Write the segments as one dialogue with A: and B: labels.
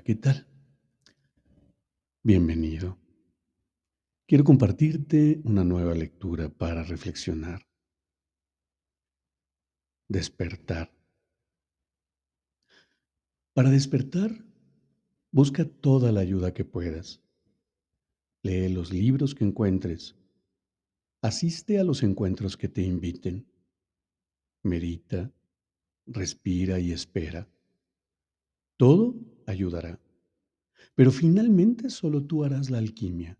A: ¿Qué tal? Bienvenido. Quiero compartirte una nueva lectura para reflexionar. Despertar. Para despertar, busca toda la ayuda que puedas. Lee los libros que encuentres. Asiste a los encuentros que te inviten. Medita, respira y espera. Todo ayudará. Pero finalmente solo tú harás la alquimia,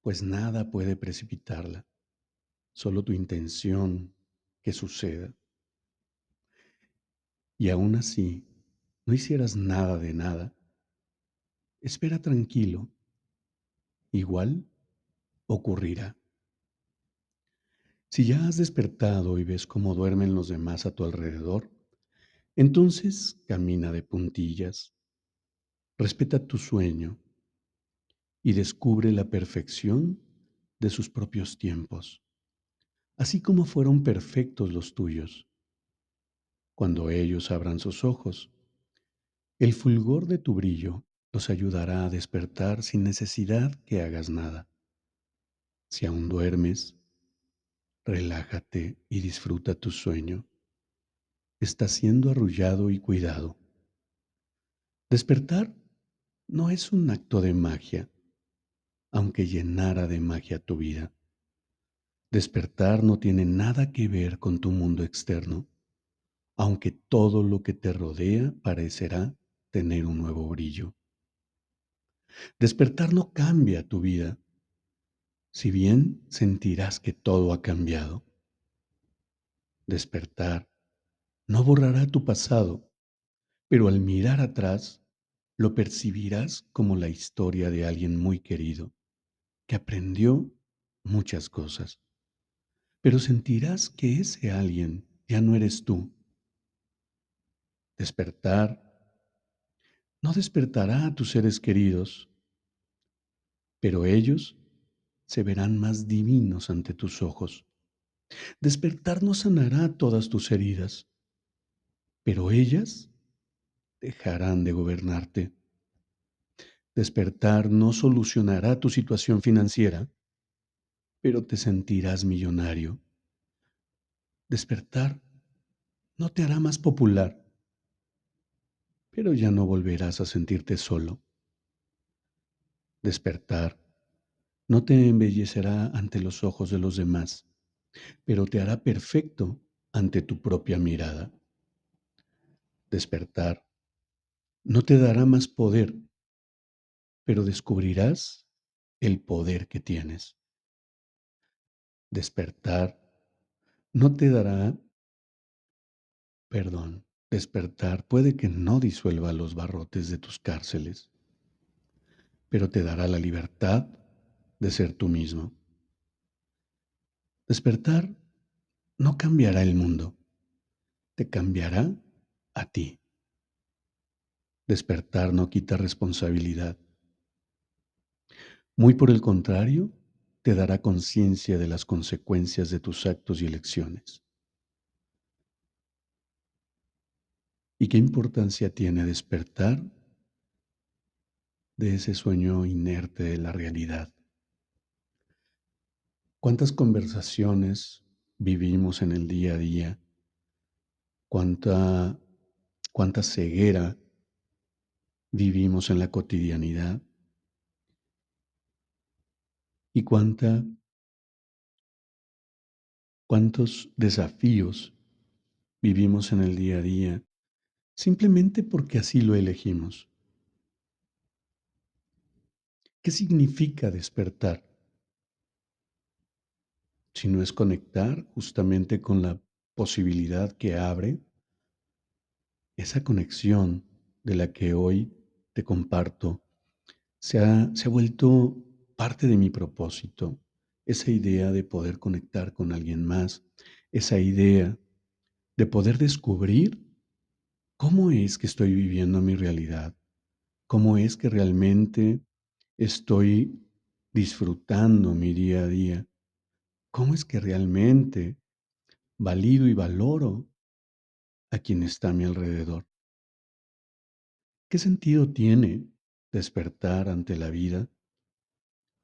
A: pues nada puede precipitarla, solo tu intención que suceda. Y aún así, no hicieras nada de nada, espera tranquilo, igual ocurrirá. Si ya has despertado y ves cómo duermen los demás a tu alrededor, entonces camina de puntillas, respeta tu sueño y descubre la perfección de sus propios tiempos, así como fueron perfectos los tuyos. Cuando ellos abran sus ojos, el fulgor de tu brillo los ayudará a despertar sin necesidad que hagas nada. Si aún duermes, relájate y disfruta tu sueño está siendo arrullado y cuidado. Despertar no es un acto de magia, aunque llenara de magia tu vida. Despertar no tiene nada que ver con tu mundo externo, aunque todo lo que te rodea parecerá tener un nuevo brillo. Despertar no cambia tu vida, si bien sentirás que todo ha cambiado. Despertar no borrará tu pasado, pero al mirar atrás lo percibirás como la historia de alguien muy querido, que aprendió muchas cosas. Pero sentirás que ese alguien ya no eres tú. Despertar no despertará a tus seres queridos, pero ellos se verán más divinos ante tus ojos. Despertar no sanará todas tus heridas, pero ellas dejarán de gobernarte. Despertar no solucionará tu situación financiera, pero te sentirás millonario. Despertar no te hará más popular, pero ya no volverás a sentirte solo. Despertar no te embellecerá ante los ojos de los demás, pero te hará perfecto ante tu propia mirada despertar no te dará más poder, pero descubrirás el poder que tienes. Despertar no te dará, perdón, despertar puede que no disuelva los barrotes de tus cárceles, pero te dará la libertad de ser tú mismo. Despertar no cambiará el mundo, te cambiará a ti. Despertar no quita responsabilidad. Muy por el contrario, te dará conciencia de las consecuencias de tus actos y elecciones. ¿Y qué importancia tiene despertar de ese sueño inerte de la realidad? ¿Cuántas conversaciones vivimos en el día a día? ¿Cuánta cuánta ceguera vivimos en la cotidianidad y cuánta, cuántos desafíos vivimos en el día a día simplemente porque así lo elegimos. ¿Qué significa despertar? Si no es conectar justamente con la posibilidad que abre esa conexión de la que hoy te comparto se ha, se ha vuelto parte de mi propósito. Esa idea de poder conectar con alguien más, esa idea de poder descubrir cómo es que estoy viviendo mi realidad, cómo es que realmente estoy disfrutando mi día a día, cómo es que realmente valido y valoro a quien está a mi alrededor. ¿Qué sentido tiene despertar ante la vida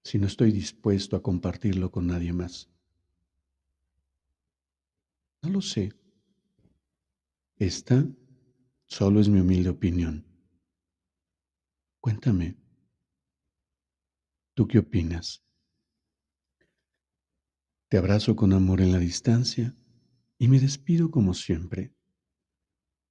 A: si no estoy dispuesto a compartirlo con nadie más? No lo sé. Esta solo es mi humilde opinión. Cuéntame, ¿tú qué opinas? Te abrazo con amor en la distancia y me despido como siempre.